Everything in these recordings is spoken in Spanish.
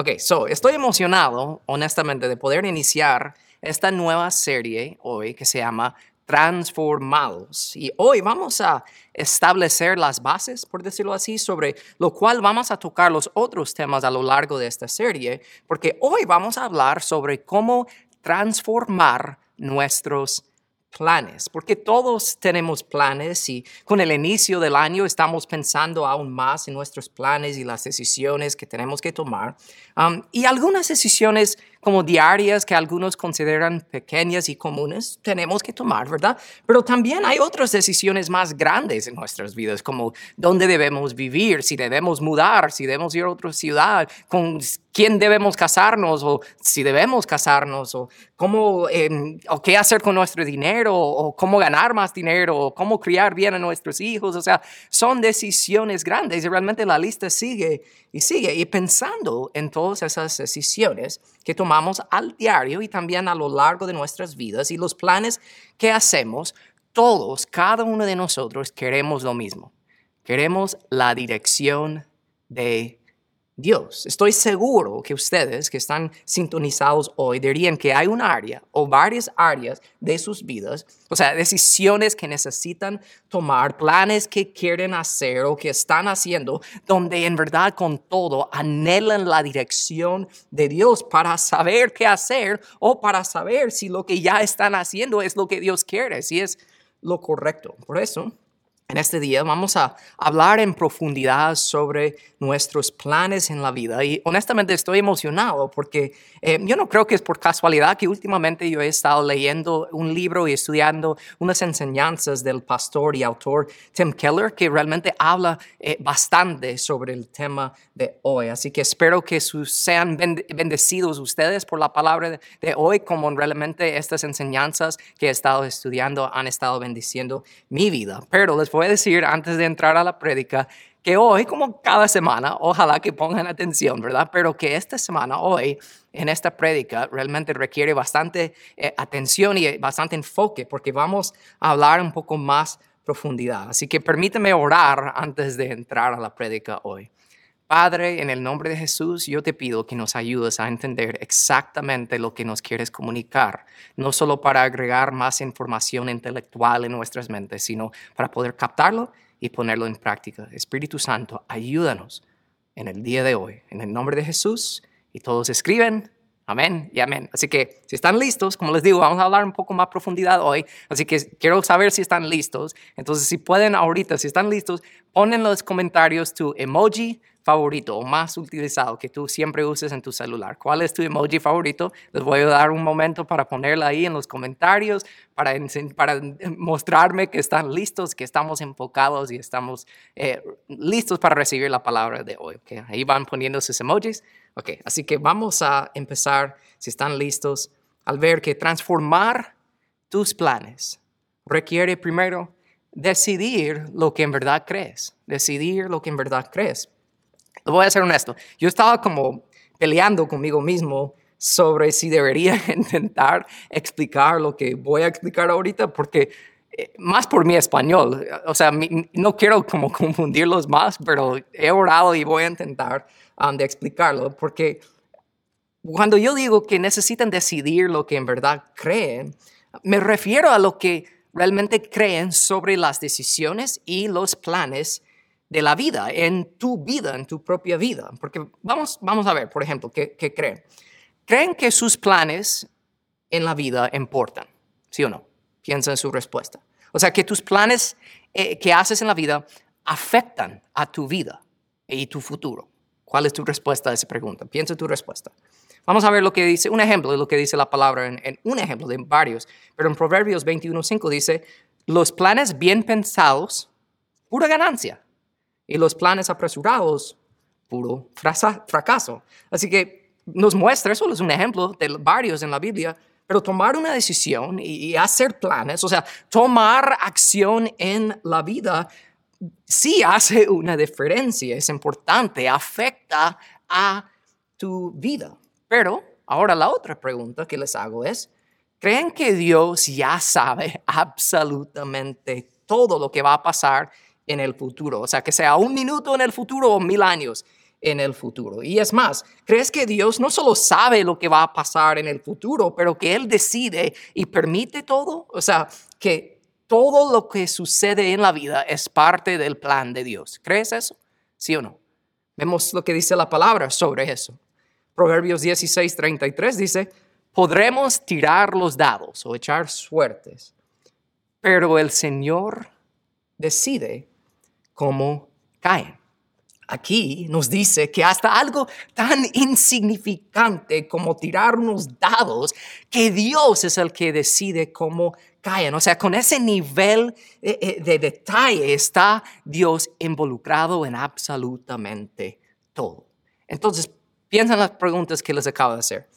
Ok, so estoy emocionado, honestamente, de poder iniciar esta nueva serie hoy que se llama Transformados. Y hoy vamos a establecer las bases, por decirlo así, sobre lo cual vamos a tocar los otros temas a lo largo de esta serie, porque hoy vamos a hablar sobre cómo transformar nuestros planes, porque todos tenemos planes y con el inicio del año estamos pensando aún más en nuestros planes y las decisiones que tenemos que tomar. Y algunas decisiones como diarias que algunos consideran pequeñas y comunes tenemos que tomar, ¿verdad? Pero también hay otras decisiones más grandes en nuestras vidas, como dónde debemos vivir, si debemos mudar, si debemos ir a otra ciudad, con quién debemos casarnos o si debemos casarnos o cómo em, o qué hacer con nuestro dinero o cómo ganar más dinero o cómo criar bien a nuestros hijos. O sea, son decisiones grandes y realmente la lista sigue y sigue. Y pensando en todas esas decisiones que tomamos al diario y también a lo largo de nuestras vidas y los planes que hacemos, todos, cada uno de nosotros queremos lo mismo. Queremos la dirección de Dios. Estoy seguro que ustedes que están sintonizados hoy dirían que hay un área o varias áreas de sus vidas, o sea, decisiones que necesitan tomar, planes que quieren hacer o que están haciendo, donde en verdad con todo anhelan la dirección de Dios para saber qué hacer o para saber si lo que ya están haciendo es lo que Dios quiere, si es lo correcto. Por eso, en este día vamos a hablar en profundidad sobre nuestros planes en la vida y honestamente estoy emocionado porque eh, yo no creo que es por casualidad que últimamente yo he estado leyendo un libro y estudiando unas enseñanzas del pastor y autor Tim Keller que realmente habla eh, bastante sobre el tema de hoy. Así que espero que sean bendecidos ustedes por la palabra de hoy como realmente estas enseñanzas que he estado estudiando han estado bendiciendo mi vida. Pero les a decir antes de entrar a la prédica que hoy, como cada semana, ojalá que pongan atención, ¿verdad? Pero que esta semana, hoy, en esta prédica, realmente requiere bastante eh, atención y bastante enfoque, porque vamos a hablar un poco más profundidad. Así que permíteme orar antes de entrar a la prédica hoy. Padre, en el nombre de Jesús, yo te pido que nos ayudes a entender exactamente lo que nos quieres comunicar, no solo para agregar más información intelectual en nuestras mentes, sino para poder captarlo y ponerlo en práctica. Espíritu Santo, ayúdanos en el día de hoy, en el nombre de Jesús. Y todos escriben, amén y amén. Así que si están listos, como les digo, vamos a hablar un poco más profundidad hoy. Así que quiero saber si están listos. Entonces, si pueden ahorita, si están listos, ponen en los comentarios tu emoji favorito o más utilizado que tú siempre uses en tu celular. ¿Cuál es tu emoji favorito? Les voy a dar un momento para ponerla ahí en los comentarios, para, para mostrarme que están listos, que estamos enfocados y estamos eh, listos para recibir la palabra de hoy. ¿okay? Ahí van poniendo sus emojis. Ok, así que vamos a empezar, si están listos, al ver que transformar tus planes requiere primero decidir lo que en verdad crees, decidir lo que en verdad crees voy a ser honesto, yo estaba como peleando conmigo mismo sobre si debería intentar explicar lo que voy a explicar ahorita, porque eh, más por mi español, o sea, no quiero como confundirlos más, pero he orado y voy a intentar um, de explicarlo, porque cuando yo digo que necesitan decidir lo que en verdad creen, me refiero a lo que realmente creen sobre las decisiones y los planes de la vida, en tu vida, en tu propia vida. Porque vamos, vamos a ver, por ejemplo, ¿qué, creen? ¿Creen que sus planes en la vida importan? ¿Sí o no? Piensa en su respuesta. O sea, que tus planes eh, que haces en la vida afectan a tu vida y tu futuro. ¿Cuál es tu respuesta a esa pregunta? Piensa tu respuesta. Vamos a ver lo que dice, un ejemplo de lo que dice la palabra, en, en un ejemplo de varios, pero en Proverbios 21.5 dice, los planes bien pensados, pura ganancia y los planes apresurados, puro fracaso. Así que nos muestra, eso es un ejemplo de varios en la Biblia, pero tomar una decisión y, hacer planes, o sea, tomar acción en la vida, sí hace una diferencia, es importante, afecta a tu vida. Pero ahora la otra pregunta que les hago es, ¿creen que Dios ya sabe absolutamente todo lo que va a pasar en el futuro. O sea, que sea un minuto en el futuro o mil años en el futuro. Y es más, ¿crees que Dios no solo sabe lo que va a pasar en el futuro, pero que Él decide y permite todo? O sea, que todo lo que sucede en la vida es parte del plan de Dios. ¿Crees eso? ¿Sí o no? Vemos lo que dice la palabra sobre eso. Proverbios 16, 33 dice, podremos tirar los dados o echar suertes, pero el Señor decide cómo caen aquí nos dice que hasta algo tan insignificante como tirar unos dados, que Dios es el que decide cómo caen. O sea, con ese nivel eh, eh, de detalle está Dios involucrado en absolutamente todo. Entonces, piensa en las preguntas que les acabo de hacer.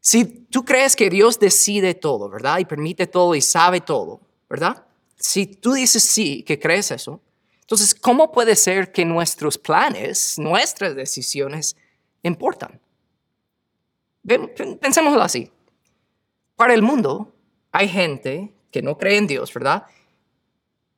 Si tú crees que Dios decide todo, ¿verdad? Y permite todo y sabe todo, ¿verdad? Si tú dices sí, que crees eso, entonces, ¿cómo puede ser que nuestros planes, nuestras decisiones importan? Pensémoslo así. Para el mundo hay gente que no cree en Dios, ¿verdad?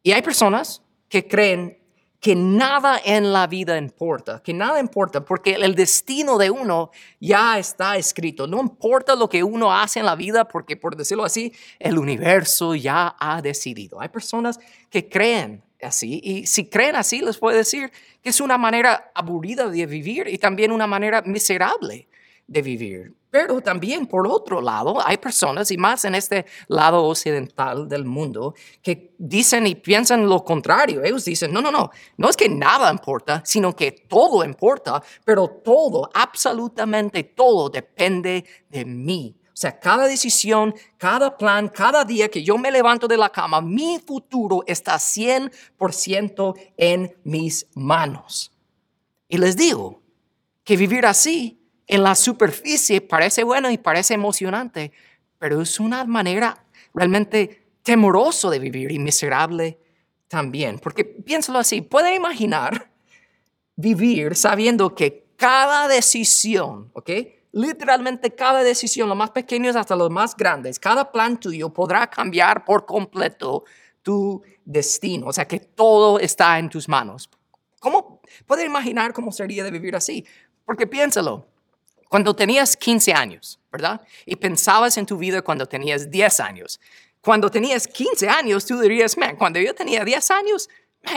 Y hay personas que creen que nada en la vida importa, que nada importa, porque el destino de uno ya está escrito. No importa lo que uno hace en la vida, porque por decirlo así, el universo ya ha decidido. Hay personas que creen así. Y si creen así, les puedo decir que es una manera aburrida de vivir y también una manera miserable de vivir. Pero también, por otro lado, hay personas, y más en este lado occidental del mundo, que dicen y piensan lo contrario. Ellos dicen, no, no, no, no es que nada importa, sino que todo importa, pero todo, absolutamente todo depende de mí. O sea, cada decisión, cada plan, cada día que yo me levanto de la cama, mi futuro está 100% en mis manos. Y les digo que vivir así en la superficie parece bueno y parece emocionante, pero es una manera realmente temoroso de vivir y miserable también. Porque piénsalo así, puede imaginar vivir sabiendo que cada decisión, ¿ok? Literalmente cada decisión, lo más pequeños hasta los más grandes, cada plan tuyo podrá cambiar por completo tu destino. O sea que todo está en tus manos. ¿Cómo puedes imaginar cómo sería de vivir así? Porque piénsalo, cuando tenías 15 años, ¿verdad? Y pensabas en tu vida cuando tenías 10 años. Cuando tenías 15 años, tú dirías, man, cuando yo tenía 10 años,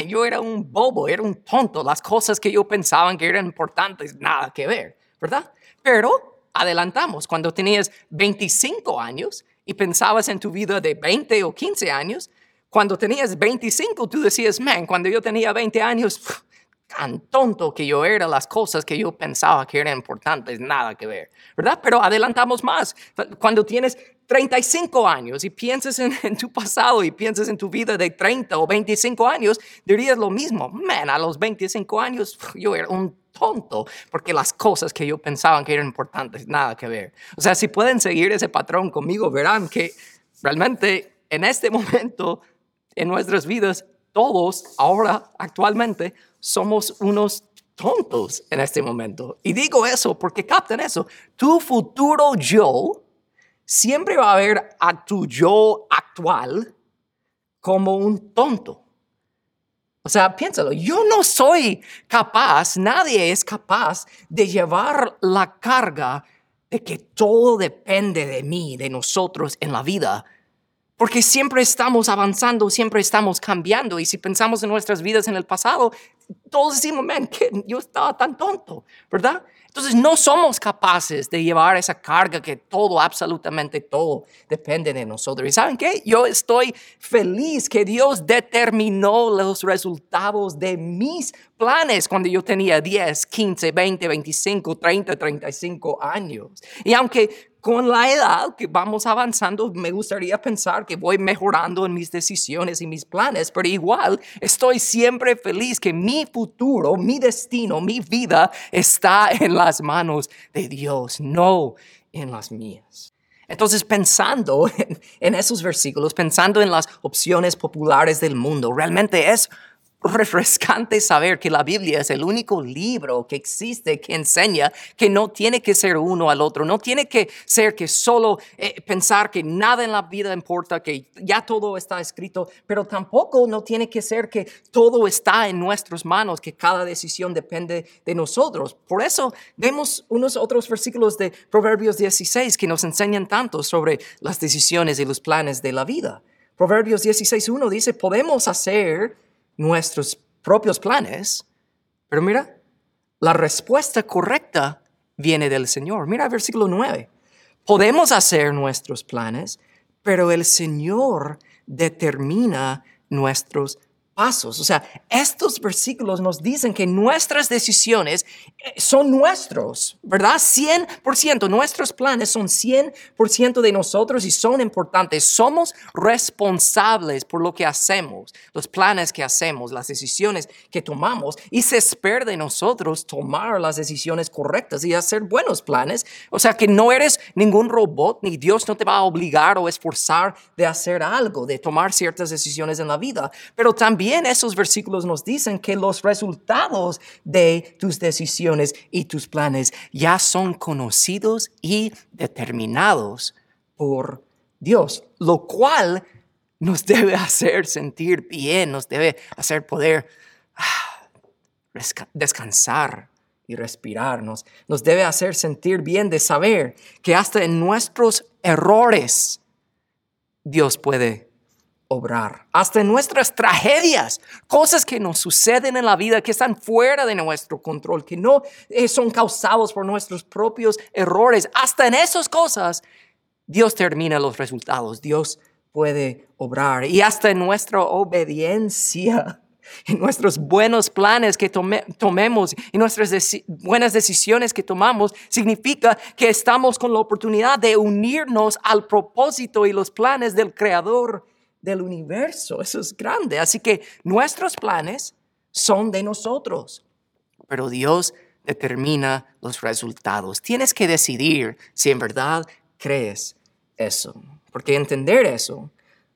yo era un bobo, era un tonto. Las cosas que yo pensaba que eran importantes, nada que ver, ¿verdad? Pero adelantamos, cuando tenías 25 años y pensabas en tu vida de 20 o 15 años, cuando tenías 25 tú decías, man, cuando yo tenía 20 años, tan tonto que yo era, las cosas que yo pensaba que eran importantes, nada que ver, ¿verdad? Pero adelantamos más. Cuando tienes 35 años y piensas en, en, tu pasado y piensas en tu vida de 30 o 25 años, dirías lo mismo. Man, a los 25 años yo era un tonto porque las cosas que yo pensaba que eran importantes, nada que ver. O sea, si pueden seguir ese patrón conmigo, verán que realmente en este momento en nuestras vidas, todos ahora, actualmente, somos unos tontos en este momento. Y digo eso porque capten eso. Tu futuro yo siempre va a ver a tu yo actual como un tonto. O sea, piénsalo, yo no soy capaz, nadie es capaz de llevar la carga de que todo depende de mí, de nosotros en la vida. Porque siempre estamos avanzando, siempre estamos cambiando. Y si pensamos en nuestras vidas en el pasado, todos decimos, man, que yo estaba tan tonto, ¿verdad? Entonces no somos capaces de llevar esa carga que todo, absolutamente todo, depende de nosotros. ¿Y saben qué? Yo estoy feliz que Dios determinó los resultados de mis planes cuando yo tenía 10, 15, 20, 25, 30, 35 años. Y aunque con la edad que vamos avanzando, me gustaría pensar que voy mejorando en mis decisiones y mis planes, pero igual estoy siempre feliz que mi futuro, mi destino, mi vida está en las manos de Dios, no en las mías. Entonces, pensando en, esos versículos, pensando en las opciones populares del mundo, realmente es refrescante saber que la Biblia es el único libro que existe que enseña que no tiene que ser uno al otro, no tiene que ser que solo eh, pensar que nada en la vida importa, que ya todo está escrito, pero tampoco no tiene que ser que todo está en nuestras manos, que cada decisión depende de nosotros. Por eso vemos unos otros versículos de Proverbios 16 que nos enseñan tanto sobre las decisiones y los planes de la vida. Proverbios 16.1 dice, podemos hacer nuestros propios planes, pero mira, la respuesta correcta viene del Señor. Mira versículo 9. Podemos hacer nuestros planes, pero el Señor determina nuestros pasos. O sea, estos versículos nos dicen que nuestras decisiones eh, son nuestros, ¿verdad? 100%, nuestros planes son 100% de nosotros y son importantes. Somos responsables por lo que hacemos, los planes que hacemos, las decisiones que tomamos y se espera de nosotros tomar las decisiones correctas y hacer buenos planes. O sea, que no eres ningún robot ni Dios no te va a obligar o esforzar de hacer algo, de tomar ciertas decisiones en la vida, pero también esos versículos nos dicen que los resultados de tus decisiones y tus planes ya son conocidos y determinados por Dios, lo cual nos debe hacer sentir bien, nos debe hacer poder ah, descansar y respirarnos, nos debe hacer sentir bien de saber que hasta en nuestros errores Dios puede obrar. Hasta en nuestras tragedias, cosas que nos suceden en la vida que están fuera de nuestro control, que no eh, son causados por nuestros propios errores. Hasta en esas cosas, Dios termina los resultados. Dios puede obrar. Y hasta en nuestra obediencia, en nuestros buenos planes que tomemos y nuestras buenas decisiones que tomamos, significa que estamos con la oportunidad de unirnos al propósito y los planes del Creador del universo. Eso es grande. Así que nuestros planes son de nosotros, pero Dios determina los resultados. Tienes que decidir si en verdad crees eso, porque entender eso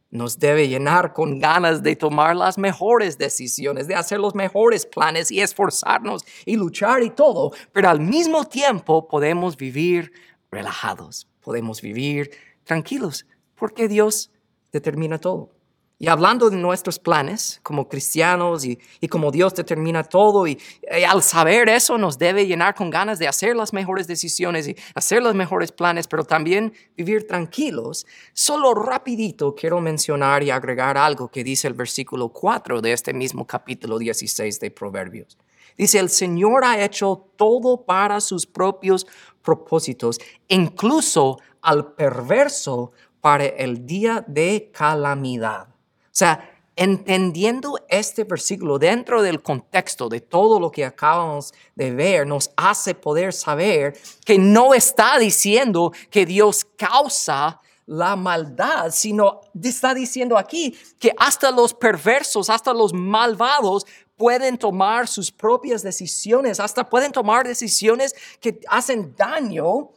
nos debe llenar con ganas de tomar las mejores decisiones, de hacer los mejores planes y esforzarnos y luchar y todo, pero al mismo tiempo podemos vivir relajados, podemos vivir tranquilos, porque Dios determina todo. Y hablando de nuestros planes como cristianos y, como Dios determina todo, y, al saber eso nos debe llenar con ganas de hacer las mejores decisiones y hacer los mejores planes, pero también vivir tranquilos. Solo rapidito quiero mencionar y agregar algo que dice el versículo 4 de este mismo capítulo 16 de Proverbios. Dice, el Señor ha hecho todo para sus propios propósitos, incluso al perverso para el día de calamidad. O sea, entendiendo este versículo dentro del contexto de todo lo que acabamos de ver, nos hace poder saber que no está diciendo que Dios causa la maldad, sino está diciendo aquí que hasta los perversos, hasta los malvados pueden tomar sus propias decisiones, hasta pueden tomar decisiones que hacen daño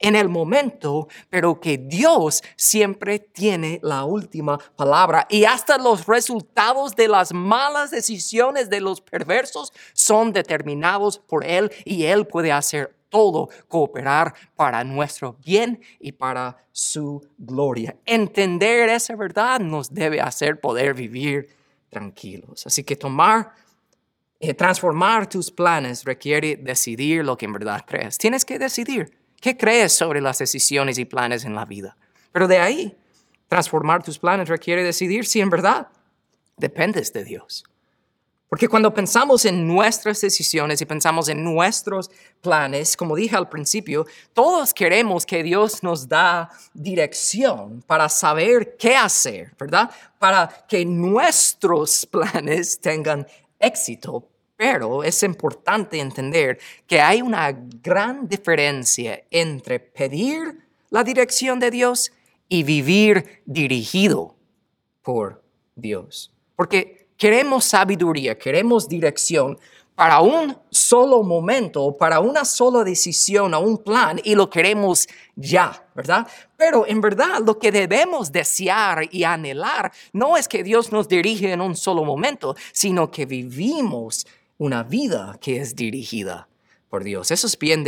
en el momento, pero que Dios siempre tiene la última palabra. Y hasta los resultados de las malas decisiones de los perversos son determinados por Él y Él puede hacer todo cooperar para nuestro bien y para su gloria. Entender esa verdad nos debe hacer poder vivir tranquilos. Así que tomar, eh, transformar tus planes requiere decidir lo que en verdad crees. Tienes que decidir ¿Qué crees sobre las decisiones y planes en la vida? Pero de ahí, transformar tus planes requiere decidir si en verdad dependes de Dios. Porque cuando pensamos en nuestras decisiones y pensamos en nuestros planes, como dije al principio, todos queremos que Dios nos da dirección para saber qué hacer, ¿verdad? Para que nuestros planes tengan éxito. Pero es importante entender que hay una gran diferencia entre pedir la dirección de Dios y vivir dirigido por Dios. Porque queremos sabiduría, queremos dirección, para un solo momento, para una sola decisión o un plan y lo queremos ya, ¿verdad? Pero en verdad lo que debemos desear y anhelar no es que Dios nos dirige en un solo momento, sino que vivimos una vida que es dirigida por Dios. Eso es bien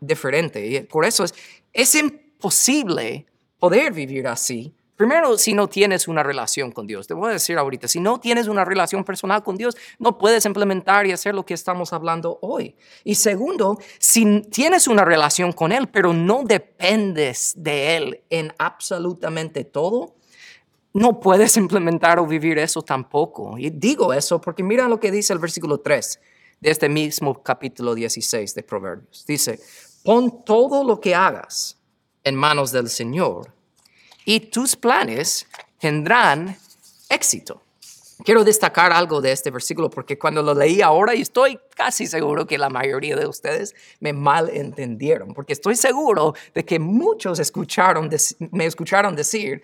diferente. Y por eso es, es imposible poder vivir así Primero, si no tienes una relación con Dios, te voy a decir ahorita, si no tienes una relación personal con Dios, no puedes implementar y hacer lo que estamos hablando hoy. Y segundo, si tienes una relación con Él, pero no dependes de Él en absolutamente todo, no puedes implementar o vivir eso tampoco. Y digo eso porque mira lo que dice el versículo 3 de este mismo capítulo 16 de Proverbios. Dice, pon todo lo que hagas en manos del Señor y tus planes tendrán éxito. Quiero destacar algo de este versículo porque cuando lo leí ahora y estoy casi seguro que la mayoría de ustedes me malentendieron, porque estoy seguro de que muchos escucharon, me escucharon decir,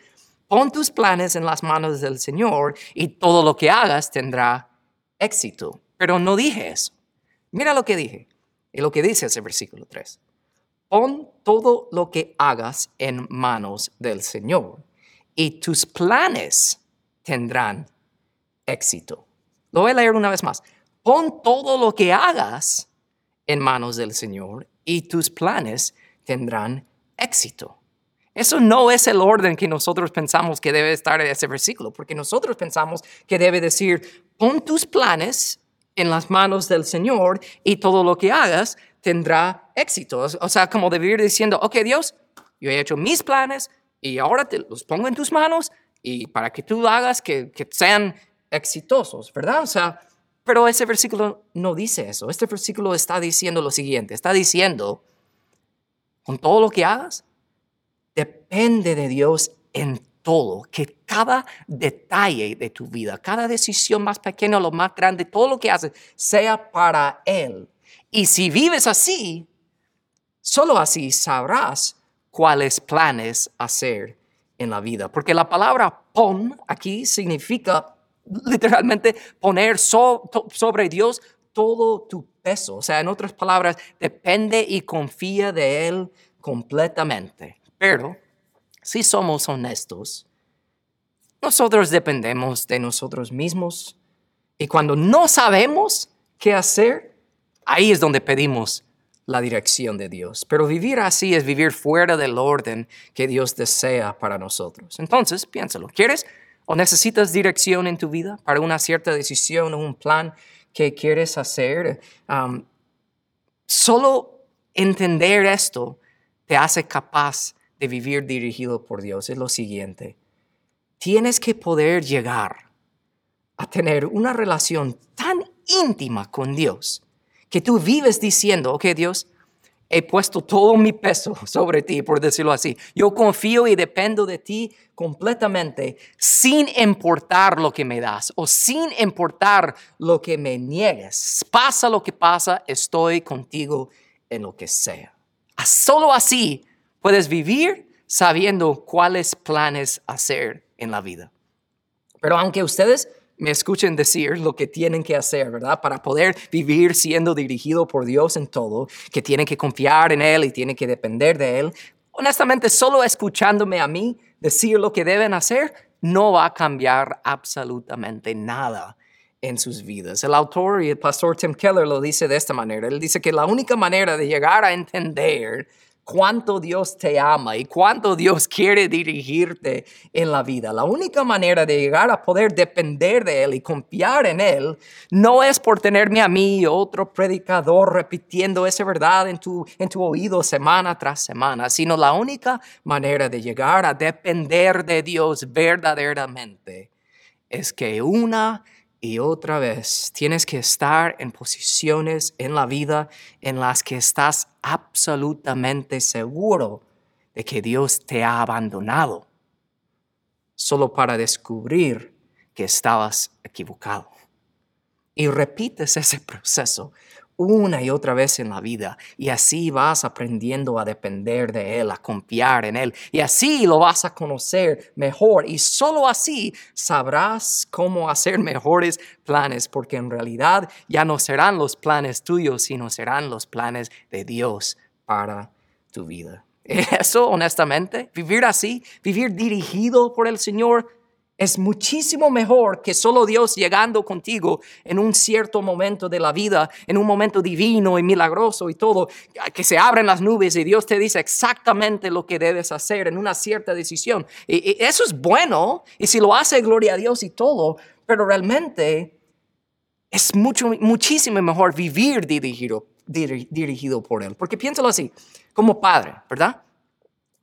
pon tus planes en las manos del Señor y todo lo que hagas tendrá éxito. Pero no dije eso. Mira lo que dije y lo que dice ese versículo 3. Pon todo lo que hagas en manos del Señor y tus planes tendrán éxito. Lo voy a leer una vez más. Pon todo lo que hagas en manos del Señor y tus planes tendrán éxito. Eso no es el orden que nosotros pensamos que debe estar en ese versículo, porque nosotros pensamos que debe decir, pon tus planes en las manos del Señor y todo lo que hagas tendrá éxito. O sea, como de vivir diciendo, ok Dios, yo he hecho mis planes y ahora te los pongo en tus manos y para que tú hagas que, que sean exitosos, ¿verdad? O sea, pero ese versículo no dice eso. Este versículo está diciendo lo siguiente, está diciendo, con todo lo que hagas, depende de Dios en todo, que cada detalle de tu vida, cada decisión más pequeña lo más grande, todo lo que haces sea para Él y si vives así, solo así sabrás cuáles planes hacer en la vida. Porque la palabra pon aquí significa literalmente poner sobre Dios todo tu peso. O sea, en otras palabras, depende y confía de Él completamente. Pero, si somos honestos, nosotros dependemos de nosotros mismos. Y cuando no sabemos qué hacer, Ahí es donde pedimos la dirección de Dios. Pero vivir así es vivir fuera del orden que Dios desea para nosotros. Entonces, piénsalo. ¿Quieres o necesitas dirección en tu vida para una cierta decisión o un plan que quieres hacer? Um, solo entender esto te hace capaz de vivir dirigido por Dios. Es lo siguiente. Tienes que poder llegar a tener una relación tan íntima con Dios que tú vives diciendo, ok Dios, he puesto todo mi peso sobre ti, por decirlo así. Yo confío y dependo de ti completamente, sin importar lo que me das o sin importar lo que me niegues. Pasa lo que pasa, estoy contigo en lo que sea. Solo así puedes vivir sabiendo cuáles planes hacer en la vida. Pero aunque ustedes me escuchen decir lo que tienen que hacer, ¿verdad? Para poder vivir siendo dirigido por Dios en todo, que tienen que confiar en Él y tienen que depender de Él. Honestamente, solo escuchándome a mí decir lo que deben hacer, no va a cambiar absolutamente nada en sus vidas. El autor y el pastor Tim Keller lo dice de esta manera. Él dice que la única manera de llegar a entender cuánto Dios te ama y cuánto Dios quiere dirigirte en la vida. La única manera de llegar a poder depender de Él y confiar en Él no es por tenerme a mí otro predicador repitiendo esa verdad en tu, en tu oído semana tras semana, sino la única manera de llegar a depender de Dios verdaderamente es que una y otra vez tienes que estar en posiciones en la vida en las que estás absolutamente seguro de que Dios te ha abandonado, solo para descubrir que estabas equivocado. Y repites ese proceso una y otra vez en la vida y así vas aprendiendo a depender de Él, a confiar en Él y así lo vas a conocer mejor y solo así sabrás cómo hacer mejores planes porque en realidad ya no serán los planes tuyos, sino serán los planes de Dios para tu vida. Eso, honestamente, vivir así, vivir dirigido por el Señor, es muchísimo mejor que solo Dios llegando contigo en un cierto momento de la vida, en un momento divino y milagroso y todo, que se abren las nubes y Dios te dice exactamente lo que debes hacer en una cierta decisión. Y, eso es bueno, y si lo hace, gloria a Dios y todo, pero realmente es mucho, muchísimo mejor vivir dirigido, dirigido por Él. Porque piénsalo así, como padre, ¿verdad?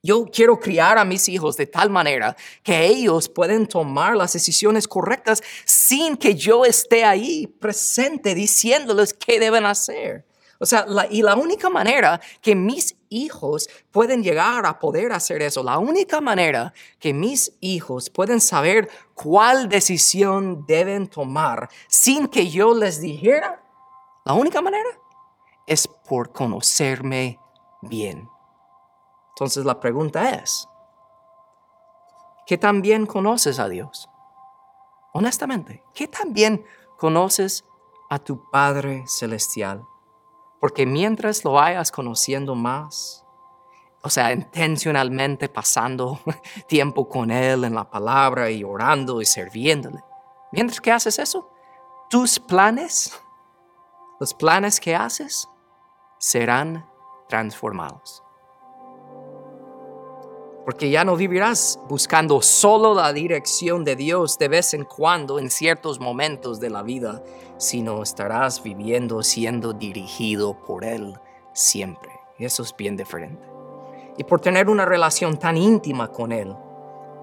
Yo quiero criar a mis hijos de tal manera que ellos pueden tomar las decisiones correctas sin que yo esté ahí presente diciéndoles qué deben hacer. O sea, y la única manera que mis hijos pueden llegar a poder hacer eso, la única manera que mis hijos pueden saber cuál decisión deben tomar sin que yo les dijera, la única manera es por conocerme bien. Entonces la pregunta es, ¿qué tan bien conoces a Dios? Honestamente, ¿qué tan bien conoces a tu Padre Celestial? Porque mientras lo vayas conociendo más, o sea, intencionalmente pasando tiempo con Él en la palabra y orando y sirviéndole, mientras que haces eso, tus planes, los planes que haces, serán transformados porque ya no vivirás buscando solo la dirección de Dios de vez en cuando en ciertos momentos de la vida, sino estarás viviendo siendo dirigido por Él siempre. Y eso es bien diferente. Y por tener una relación tan íntima con Él,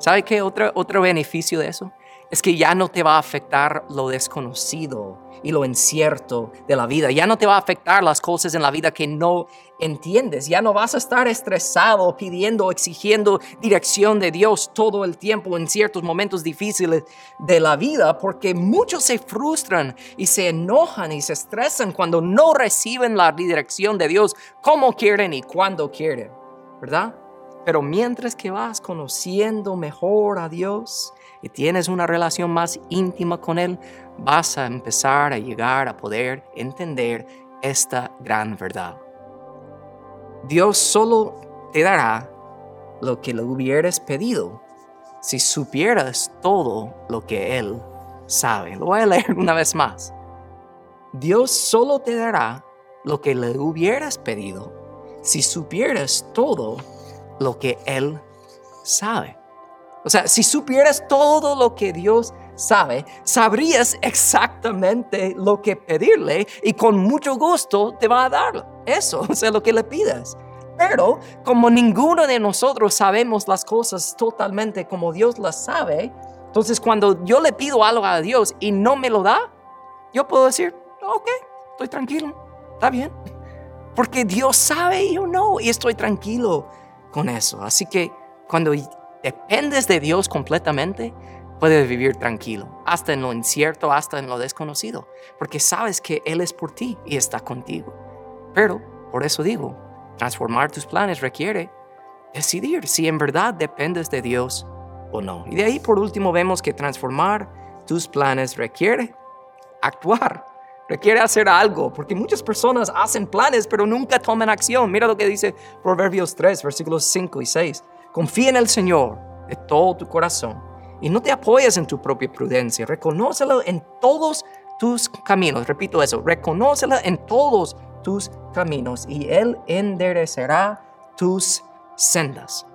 ¿sabe qué otro, otro beneficio de eso? Es que ya no te va a afectar lo desconocido y lo incierto de la vida. Ya no te va a afectar las cosas en la vida que no entiendes. Ya no vas a estar estresado pidiendo, exigiendo dirección de Dios todo el tiempo en ciertos momentos difíciles de la vida, porque muchos se frustran y se enojan y se estresan cuando no reciben la dirección de Dios como quieren y cuando quieren, ¿verdad? Pero mientras que vas conociendo mejor a Dios y tienes una relación más íntima con Él, vas a empezar a llegar a poder entender esta gran verdad. Dios solo te dará lo que le hubieras pedido si supieras todo lo que Él sabe. Lo voy a leer una vez más. Dios solo te dará lo que le hubieras pedido si supieras todo lo que Él sabe. O sea, si supieras todo lo que Dios sabe, sabrías exactamente lo que pedirle y con mucho gusto te va a dar eso, o sea, lo que le pidas. Pero como ninguno de nosotros sabemos las cosas totalmente como Dios las sabe, entonces cuando yo le pido algo a Dios y no me lo da, yo puedo decir, ok, estoy tranquilo, está bien. Porque Dios sabe y yo no, y estoy tranquilo con eso. Así que cuando dependes de Dios completamente, puedes vivir tranquilo, hasta en lo incierto, hasta en lo desconocido, porque sabes que Él es por ti y está contigo. Pero, por eso digo, transformar tus planes requiere decidir si en verdad dependes de Dios o no. Y de ahí, por último, vemos que transformar tus planes requiere actuar requiere hacer algo, porque muchas personas hacen planes pero nunca toman acción. Mira lo que dice Proverbios 3, versículos 5 y 6. Confía en el Señor de todo tu corazón y no te apoyes en tu propia prudencia. Reconócelo en todos tus caminos. Repito eso, reconócelo en todos tus caminos y Él enderecerá tus sendas.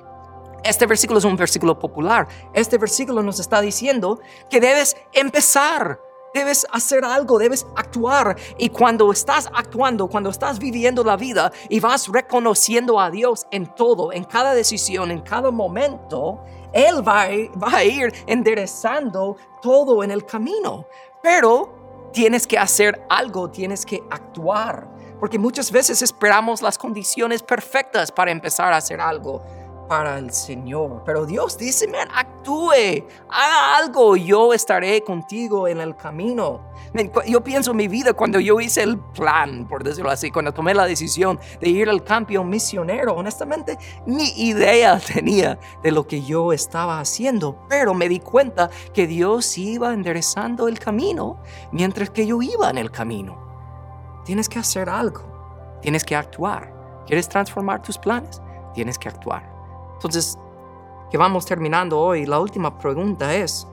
Este versículo es un versículo popular. Este versículo nos está diciendo que debes empezar Debes hacer algo, debes actuar. Y cuando estás actuando, cuando estás viviendo la vida y vas reconociendo a Dios en todo, en cada decisión, en cada momento, Él va a, ir, enderezando todo en el camino. Pero tienes que hacer algo, tienes que actuar. Porque muchas veces esperamos las condiciones perfectas para empezar a hacer algo para el Señor. Pero Dios dice, man, actúe, haga algo, yo estaré contigo en el camino. yo pienso en mi vida cuando yo hice el plan, por decirlo así, cuando tomé la decisión de ir al campo misionero, honestamente, ni idea tenía de lo que yo estaba haciendo, pero me di cuenta que Dios iba enderezando el camino mientras que yo iba en el camino. Tienes que hacer algo, tienes que actuar. ¿Quieres transformar tus planes? Tienes que actuar. Entonces, que vamos terminando hoy, la última pregunta es,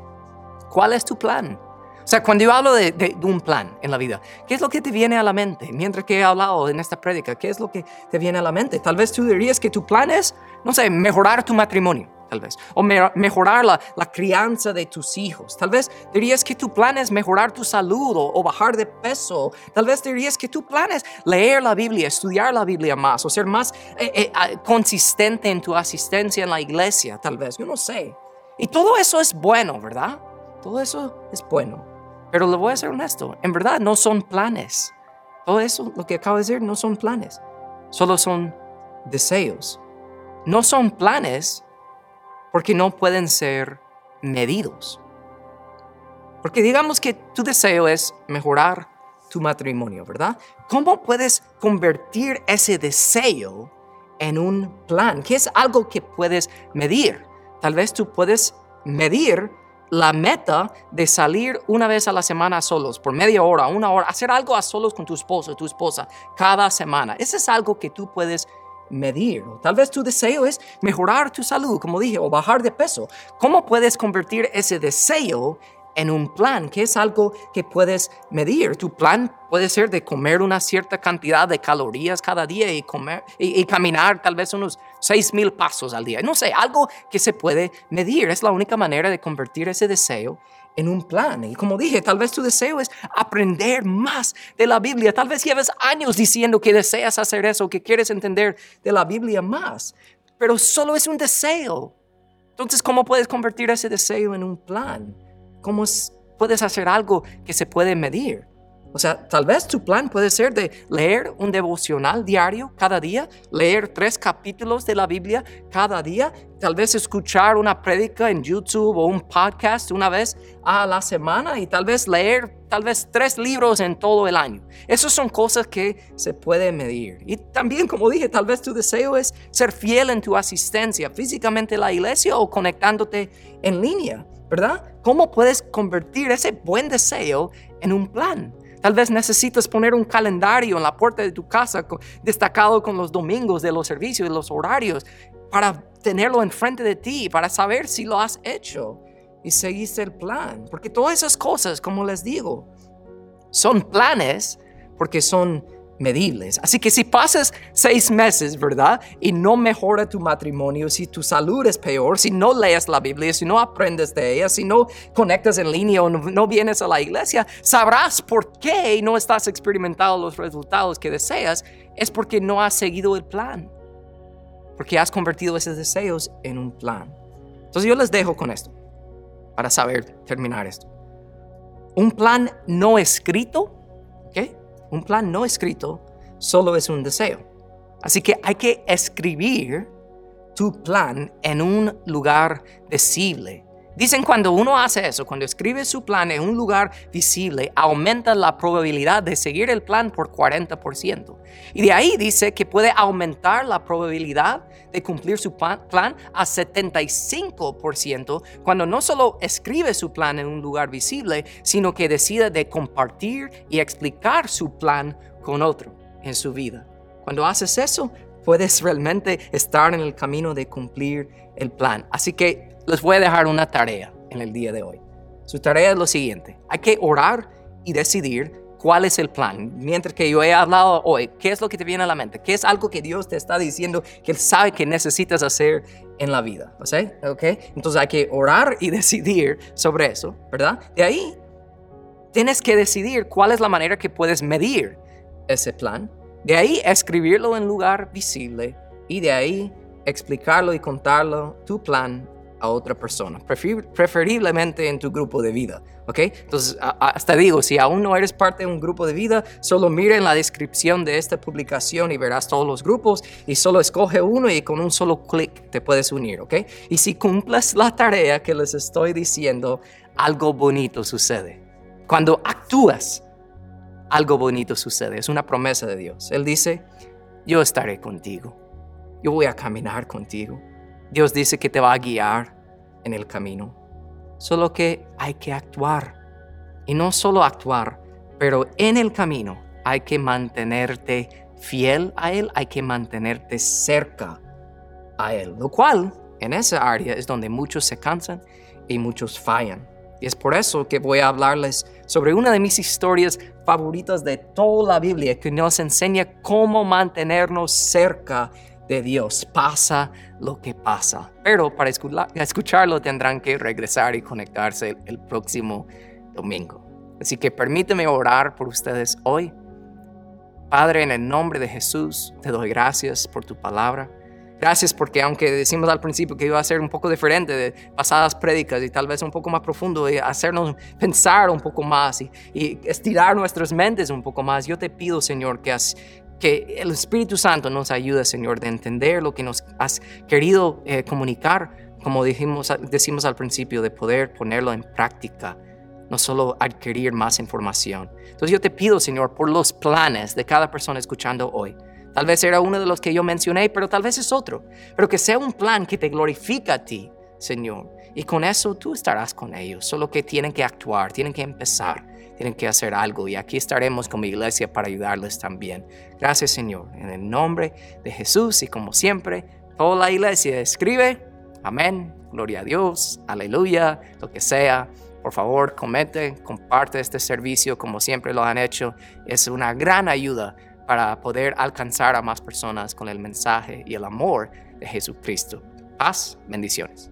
¿cuál es tu plan? O sea, cuando yo hablo de, de, un plan en la vida, ¿qué es lo que te viene a la mente? Mientras que he hablado en esta prédica, ¿qué es lo que te viene a la mente? Tal vez tú dirías que tu plan es, no sé, mejorar tu matrimonio tal vez, o mejorar la, crianza de tus hijos. Tal vez dirías que tu plan es mejorar tu salud o, bajar de peso. Tal vez dirías que tu plan es leer la Biblia, estudiar la Biblia más o ser más eh, eh, ah, consistente en tu asistencia en la iglesia, tal vez, yo no sé. Y todo eso es bueno, ¿verdad? Todo eso es bueno. Pero le voy a ser honesto, en verdad no son planes. Todo eso, lo que acabo de decir, no son planes. Solo son deseos. No son planes porque no pueden ser medidos. Porque digamos que tu deseo es mejorar tu matrimonio, ¿verdad? ¿Cómo puedes convertir ese deseo en un plan? Que es algo que puedes medir. Tal vez tú puedes medir la meta de salir una vez a la semana solos, por media hora, una hora, hacer algo a solos con tu esposo, tu esposa, cada semana. Ese es algo que tú puedes medir. tal vez tu deseo es mejorar tu salud, como dije, o bajar de peso. ¿Cómo puedes convertir ese deseo en un plan, que es algo que puedes medir. Tu plan puede ser de comer una cierta cantidad de calorías cada día y, comer, y, caminar tal vez unos seis mil pasos al día. No sé, algo que se puede medir. Es la única manera de convertir ese deseo en un plan. Y como dije, tal vez tu deseo es aprender más de la Biblia. Tal vez lleves años diciendo que deseas hacer eso, que quieres entender de la Biblia más, pero solo es un deseo. Entonces, ¿cómo puedes convertir ese deseo en un plan? ¿Cómo puedes hacer algo que se puede medir? O sea, tal vez tu plan puede ser de leer un devocional diario cada día, leer tres capítulos de la Biblia cada día, tal vez escuchar una prédica en YouTube o un podcast una vez a la semana y tal vez leer tal vez tres libros en todo el año. Esas son cosas que se pueden medir. Y también, como dije, tal vez tu deseo es ser fiel en tu asistencia físicamente a la iglesia o conectándote en línea. ¿verdad? ¿Cómo puedes convertir ese buen deseo en un plan? Tal vez necesitas poner un calendario en la puerta de tu casa destacado con los domingos de los servicios y los horarios para tenerlo enfrente de ti, para saber si lo has hecho y seguiste el plan. Porque todas esas cosas, como les digo, son planes porque son medibles. Así que si pasas seis meses, ¿verdad? Y no mejora tu matrimonio, si tu salud es peor, si no lees la Biblia, si no aprendes de ella, si no conectas en línea o no, vienes a la iglesia, sabrás por qué no estás experimentando los resultados que deseas. Es porque no has seguido el plan. Porque has convertido esos deseos en un plan. Entonces yo les dejo con esto, para saber terminar esto. Un plan no escrito. Un plan no escrito solo es un deseo. Así que hay que escribir tu plan en un lugar visible. Dicen cuando uno hace eso, cuando escribe su plan en un lugar visible, aumenta la probabilidad de seguir el plan por 40%. Y de ahí dice que puede aumentar la probabilidad de cumplir su plan a 75% cuando no solo escribe su plan en un lugar visible, sino que decide de compartir y explicar su plan con otro en su vida. Cuando haces eso, puedes realmente estar en el camino de cumplir el plan. Así que les voy a dejar una tarea en el día de hoy. Su tarea es lo siguiente. Hay que orar y decidir cuál es el plan. Mientras que yo he hablado hoy, ¿qué es lo que te viene a la mente? ¿Qué es algo que Dios te está diciendo que Él sabe que necesitas hacer en la vida? ¿Okay? Entonces hay que orar y decidir sobre eso, ¿verdad? De ahí tienes que decidir cuál es la manera que puedes medir ese plan. De ahí escribirlo en lugar visible y de ahí explicarlo y contarlo, tu plan a otra persona, preferiblemente en tu grupo de vida, ¿ok? Entonces, hasta digo, si aún no eres parte de un grupo de vida, solo mira en la descripción de esta publicación y verás todos los grupos y solo escoge uno y con un solo clic te puedes unir, ¿ok? Y si cumples la tarea que les estoy diciendo, algo bonito sucede. Cuando actúas, algo bonito sucede. Es una promesa de Dios. Él dice, yo estaré contigo. Yo voy a caminar contigo. Dios dice que te va a guiar en el camino. Solo que hay que actuar. Y no solo actuar, pero en el camino hay que mantenerte fiel a Él, hay que mantenerte cerca a Él. Lo cual, en esa área es donde muchos se cansan y muchos fallan. Y es por eso que voy a hablarles sobre una de mis historias favoritas de toda la Biblia que nos enseña cómo mantenernos cerca de Dios, pasa lo que pasa. Pero para escucharlo tendrán que regresar y conectarse el próximo domingo. Así que permíteme orar por ustedes hoy. Padre, en el nombre de Jesús, te doy gracias por tu palabra. Gracias porque aunque decimos al principio que iba a ser un poco diferente de pasadas prédicas y tal vez un poco más profundo y hacernos pensar un poco más y, estirar nuestras mentes un poco más, yo te pido Señor que, que el Espíritu Santo nos ayude Señor de entender lo que nos has querido eh, comunicar, como dijimos, decimos al principio, de poder ponerlo en práctica no solo adquirir más información. Entonces yo te pido, Señor, por los planes de cada persona escuchando hoy. Tal vez era uno de los que yo mencioné, pero tal vez es otro. Pero que sea un plan que te glorifica a ti, Señor. Y con eso tú estarás con ellos. Solo que tienen que actuar, tienen que empezar, tienen que hacer algo. Y aquí estaremos con mi iglesia para ayudarles también. Gracias, Señor. En el nombre de Jesús y como siempre, toda la iglesia escribe. Amén. Gloria a Dios. Aleluya. Lo que sea. Por favor, comete, comparte este servicio como siempre lo han hecho. Es una gran ayuda para poder alcanzar a más personas con el mensaje y el amor de Jesucristo. Paz, bendiciones.